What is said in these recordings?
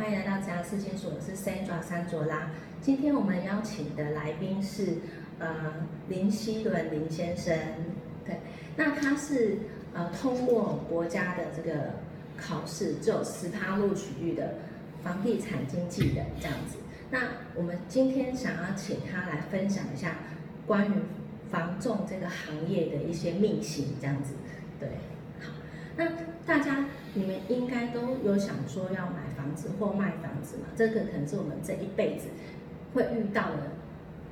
欢迎来到家四金所，我是 Sandra 山卓拉。今天我们邀请的来宾是呃林希伦林先生，对，那他是呃通过国家的这个考试，只有十趴录取率的房地产经纪人这样子。那我们今天想要请他来分享一下关于房仲这个行业的一些秘辛，这样子，对，好，那大家你们应该都有想说要买房子或卖房子嘛？这个可能是我们这一辈子会遇到的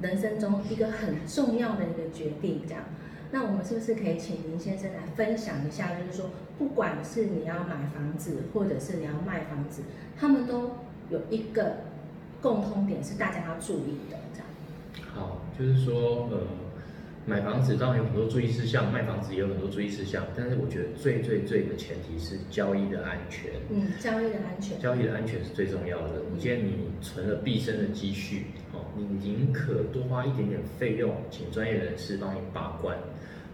人生中一个很重要的一个决定，这样。那我们是不是可以请林先生来分享一下？就是说，不管是你要买房子，或者是你要卖房子，他们都有一个共通点是大家要注意的，这样。好，就是说，呃，买房子当然有很多注意事项，卖房子也有很多注意事项，但是我觉得最最最的前提是交易的安全。嗯，交易的安全。交易的安全是最重要的。你今天你存了毕生的积蓄，哦，你宁可多花一点点费用，请专业人士帮你把关，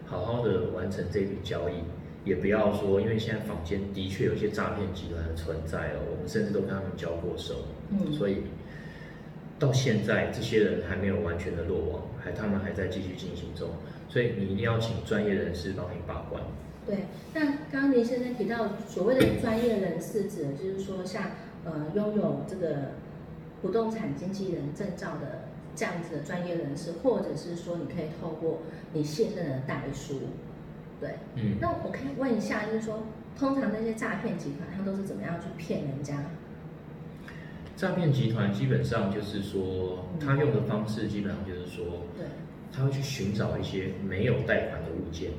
好好的完成这笔交易，也不要说，因为现在坊间的确有一些诈骗集团的存在哦，我们甚至都跟他们交过手，嗯所以到现在这些人还没有完全的落网，还他们还在继续进行中，所以你一定要请专业人士帮你把关。对，那刚刚林先生提到所谓的专业人士，指的就是说像呃拥有这个不动产经纪人证照的这样子的专业人士，或者是说你可以透过你信任的代书，对。嗯，那我可以问一下，就是说通常那些诈骗集团，他都是怎么样去骗人家？诈骗集团基本上就是说，他用的方式基本上就是说，对，他会去寻找一些没有贷款的物件。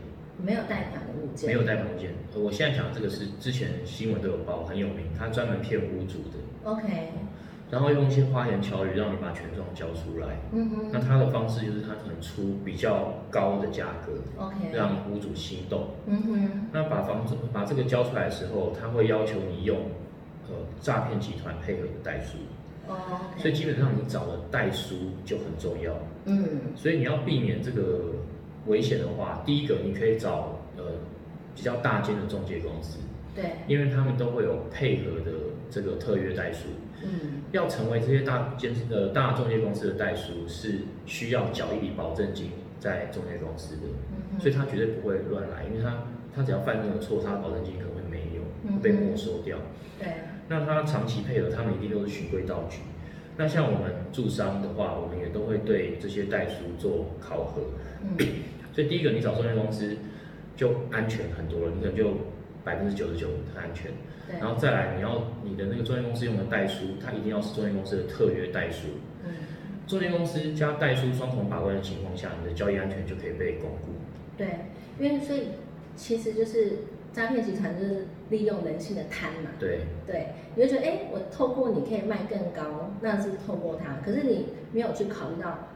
没有贷款的物件，没有贷款物件。呃我现在讲的这个是之前新闻都有报，很有名，他专门骗屋主的，OK，然后用一些花言巧语让你把权状交出来。嗯哼那他的方式就是他可能出比较高的价格，，OK，让屋主心动。嗯哼，那把房子把这个交出来的时候，他会要求你用呃诈骗集团配合的代书，哦所以基本上你找的代书就很重要。嗯，所以你要避免这个危险的话，第一个你可以找呃比较大间的中介公司。对，因为他们都会有配合的这个特约代书。嗯，要成为这些大间呃大中介公司的代书，是需要缴一笔保证金在中介公司的，嗯所以他绝对不会乱来，因为他他只要犯任何错，他的保证金可能会没有，被没收掉。对，那他长期配合，他们一定都是循规蹈矩。那像我们驻商的话，我们也都会对这些代书做考核。嗯，所以第一个，你找中介公司就安全很多了，你可能就百分之九十九的安全。对，然后再来，你要你的那个中介公司用的代书，它一定要是中介公司的特约代书。嗯，中介公司加代书双重把关的情况下，你的交易安全就可以被巩固。对，因为所以其实就是诈骗集团就是利用人性的贪嘛，对，对，你会觉得哎，我透过你可以卖更高，那是透过它，可是你没有去考虑到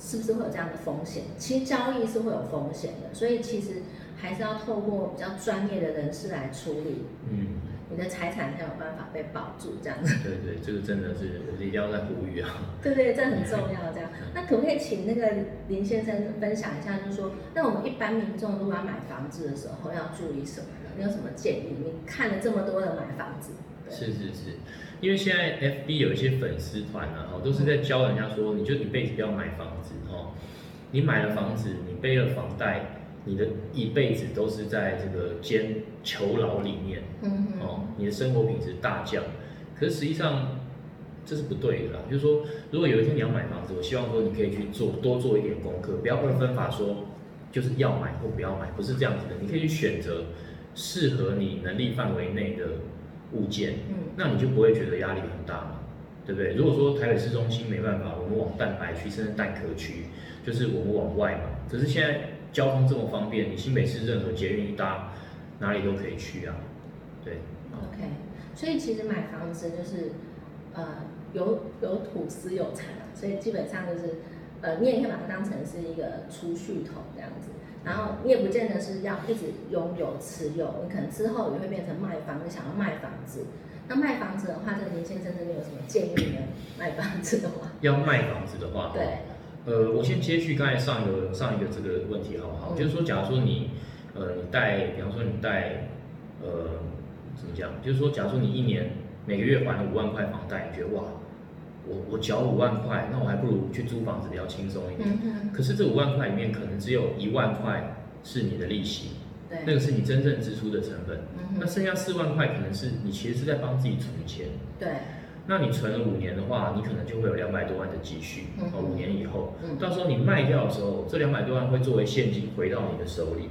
是不是会有这样的风险。其实交易是会有风险的，所以其实还是要透过比较专业的人士来处理，嗯，你的财产才有办法被保住这样子。对对，这个真的是我一定要在呼吁啊。对对，这很重要。这样，那可不可以请那个林先生分享一下，就是说，那我们一般民众如果要买房子的时候要注意什么呢？你有什么建议？你看了这么多的买房子，是是是，因为现在 FB 有一些粉丝团啊，哦，都是在教人家说，你就一辈子不要买房子哦，你买了房子，你背了房贷，你的一辈子都是在这个监囚牢里面。嗯哼，哦，你的生活品质大降。可是实际上这是不对的啦，就是说，如果有一天你要买房子，我希望说你可以去做多做一点功课，不要二分法说就是要买或不要买，不是这样子的。你可以去选择适合你能力范围内的物件，嗯那你就不会觉得压力很大嘛，对不对？如果说台北市中心没办法，我们往蛋白区甚至蛋壳区，就是我们往外嘛。可是现在交通这么方便，你新北市任何捷运一搭，哪里都可以去啊，对。，OK。所以其实买房子就是，呃，有有土司有财啊，所以基本上就是，呃，你也可以把它当成是一个储蓄桶这样子。然后你也不见得是要一直拥有持有，你可能之后也会变成卖房，你想要卖房子。那卖房子的话，这个林先生这边有什么建议呢？卖房子的话，要卖房子的话，对，呃，我先接续刚才上一个上一个这个问题好不好？嗯就是说，假如说你，呃，你贷，比方说你贷，呃，怎么讲？就是说，假如说你一年每个月还了五万块房贷，你觉得哇，我我缴五万块，那我还不如去租房子比较轻松一点。可是这五万块里面可能只有一万块是你的利息，那，个是你真正支出的成本。那剩下四万块可能是你其实是在帮自己存钱。对，那你存了五年的话，你可能就会有两百多万的积蓄。嗯哦，五年以后，嗯到时候你卖掉的时候，这两百多万会作为现金回到你的手里。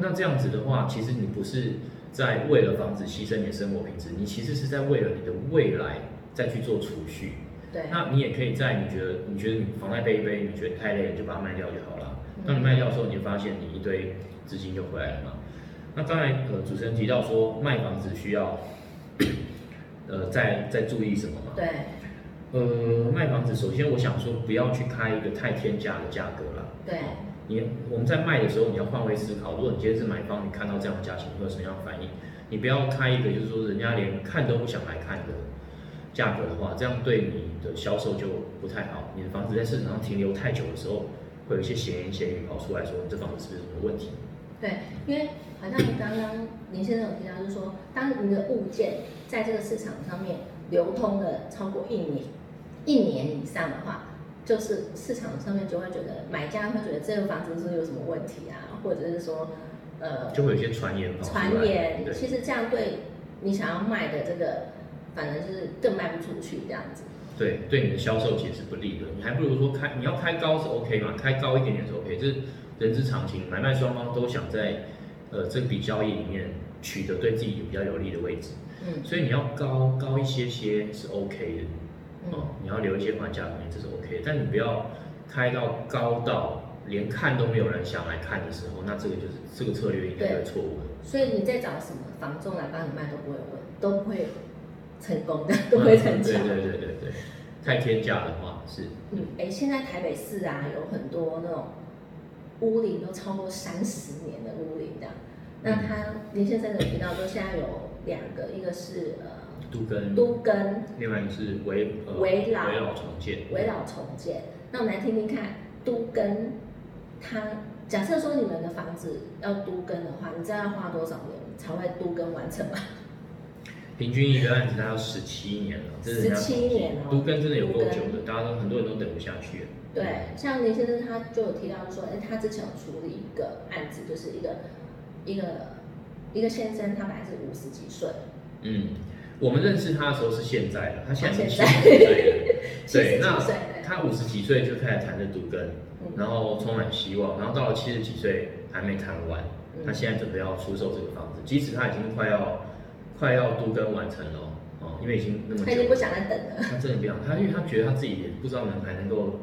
那这样子的话，其实你不是在为了房子牺牲你的生活品质，你其实是在为了你的未来再去做储蓄。对，那你也可以在你觉得你觉得你房贷背一背，你觉得太累了，你就把它卖掉就好了。嗯当你卖掉的时候，你就发现你一堆资金就回来了嘛。那刚才呃主持人提到说卖房子需要呃再再注意什么嘛？对，呃卖房子首先我想说不要去开一个太天价的价格了。对，你我们在卖的时候，你要换位思考。如果你今天是买方，你看到这样的价钱，你会有什么样的反应？你不要开一个就是说人家连看都不想来看的价格的话，这样对你的销售就不太好。你的房子在市场上停留太久的时候，会有一些闲言闲语跑出来说你这房子是不是有什么问题？对，因为好像你刚刚林先生有提到，就是说，当你的物件在这个市场上面流通了超过一年一年以上的话，就是市场上面就会觉得买家会觉得这个房子是有什么问题啊，或者是说，呃，就会有一些传言。传言，其实这样对你想要卖的这个，反正就是更卖不出去这样子。对，对你的销售其实是不利的。你还不如说开，你要开高是 OK 嘛，开高一点点是 OK，这是人之常情，买卖双方都想在呃这笔交易里面取得对自己比较有利的位置，嗯所以你要高高一些些是 OK 的，嗯哦，你要留一些还价空间，这是 OK，但你不要开到高到连看都没有人想来看的时候，那这个就是这个策略应该会错误的。所以你在找什么房仲来帮你卖都不会都不会成功的，都不会成交。嗯对对对对对，太天价的话是嗯，哎，现在台北市啊，有很多那种屋龄都超过三十年的屋龄这样。那他林先生有提到说，现在有两个，一个是呃都跟都跟另外一个是围呃围老围老重建。围老重建。那我们来听听看，都跟他假设说你们的房子要都跟的话，你知道要花多少年才会都跟完成吗？平均一个案子他要十七年了，这是人家17统计年哦都跟真的有够久的，大家都很多人都等不下去。了。对，像林先生他就有提到说，哎，他之前有处理一个案子，就是一个一个一个先生，他本来是五十几岁，嗯，我们认识他的时候是现在了，他现在已经七十几岁了。对，那，他五十几岁就开始谈着独根，嗯。然后充满希望，然后到了七十几岁还没谈完，嗯。他现在准备要出售这个房子，即使他已经快要快要都跟完成了哦，因为已经那么久，他已经不想再等了。他真的不想他，因为他觉得他自己也不知道能还能够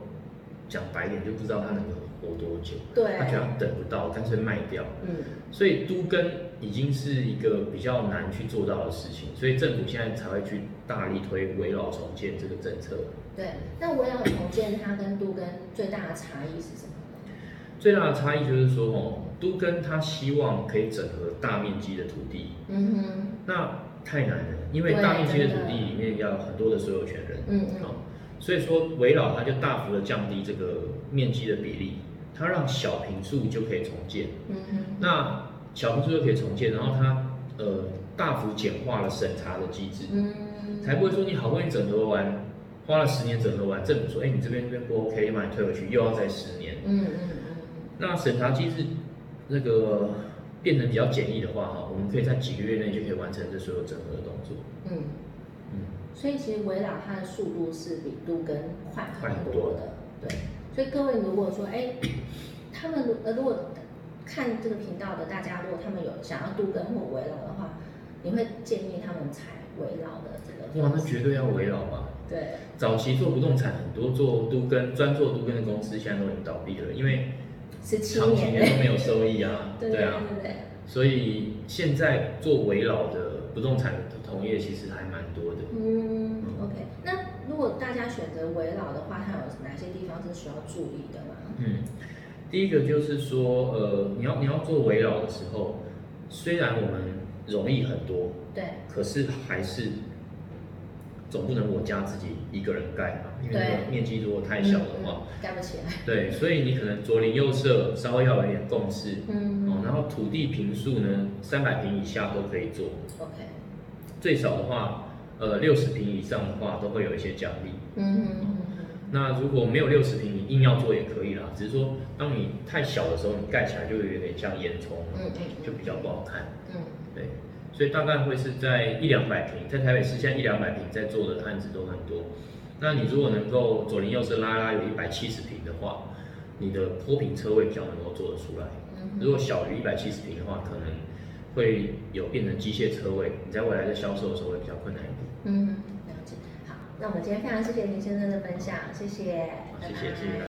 讲白一点，就不知道他能够活多久，对他，觉得他等不到，干脆卖掉。嗯，所以都跟已经是一个比较难去做到的事情，所以政府现在才会去大力推围绕重建这个政策。对。那围绕重建它跟都跟最大的差异是什么呢？最大的差异就是说，哦，都跟他希望可以整合大面积的土地，嗯哼，那太难了，因为大面积的土地里面要有很多的所有权人，嗯嗯。哦，所以说围绕它就大幅的降低这个面积的比例，它让小平数就可以重建。嗯哼，那小平数就可以重建，然后它呃大幅简化了审查的机制，嗯，才不会说你好不容易整合完，花了十年整合完，政府说，哎，你这边这边不 OK，把你退回去，又要再十年。嗯嗯那审查机制那个变成比较简易的话，哈，我们可以在几个月内就可以完成这所有整合的动作。嗯嗯。嗯，所以其实围绕它的速度是比杜根快快很很多的，对。所以各位如果说，哎，他们如呃如果看这个频道的大家，如果他们有想要杜根或围绕的话，你会建议他们采围绕的这个哇，那绝对要围绕吧。对，早期做不动产，很多做都跟专做都跟的公司现在都已经倒闭了，因为十七长几年年都没有收益啊。对对啊，对对，所以现在做围绕的不动产的同业其实还蛮多的。嗯，OK。那如果大家选择围绕的话，它有哪些地方是需要注意的吗？嗯，第一个就是说，呃，你要你要做围绕的时候，虽然我们容易很多，对，可是还是总不能我家自己一个人盖嘛，因为那个面积如果太小的话，嗯，盖不起来。对，所以你可能左邻右舍稍微要有一点共识，嗯哦，然后土地平数呢，三百平以下都可以做，，OK。最少的话，呃六十平以上的话，都会有一些奖励。嗯嗯嗯那如果没有六十平，你硬要做也可以啦，只是说当你太小的时候，你盖起来就有点像烟囱，嗯嗯就比较不好看。嗯对，所以大概会是在一两百平，在台北市现在一两百平在做的案子都很多。那你如果能够左邻右舍拉拉有一百七十平的话，你的坡平车位比较能够做得出来。嗯如果小于一百七十平的话，可能会有变成机械车位，你在未来在销售的时候会比较困难一点。嗯，了解。好，那我们今天非常谢谢林先生的分享，谢谢，好谢谢谢谢。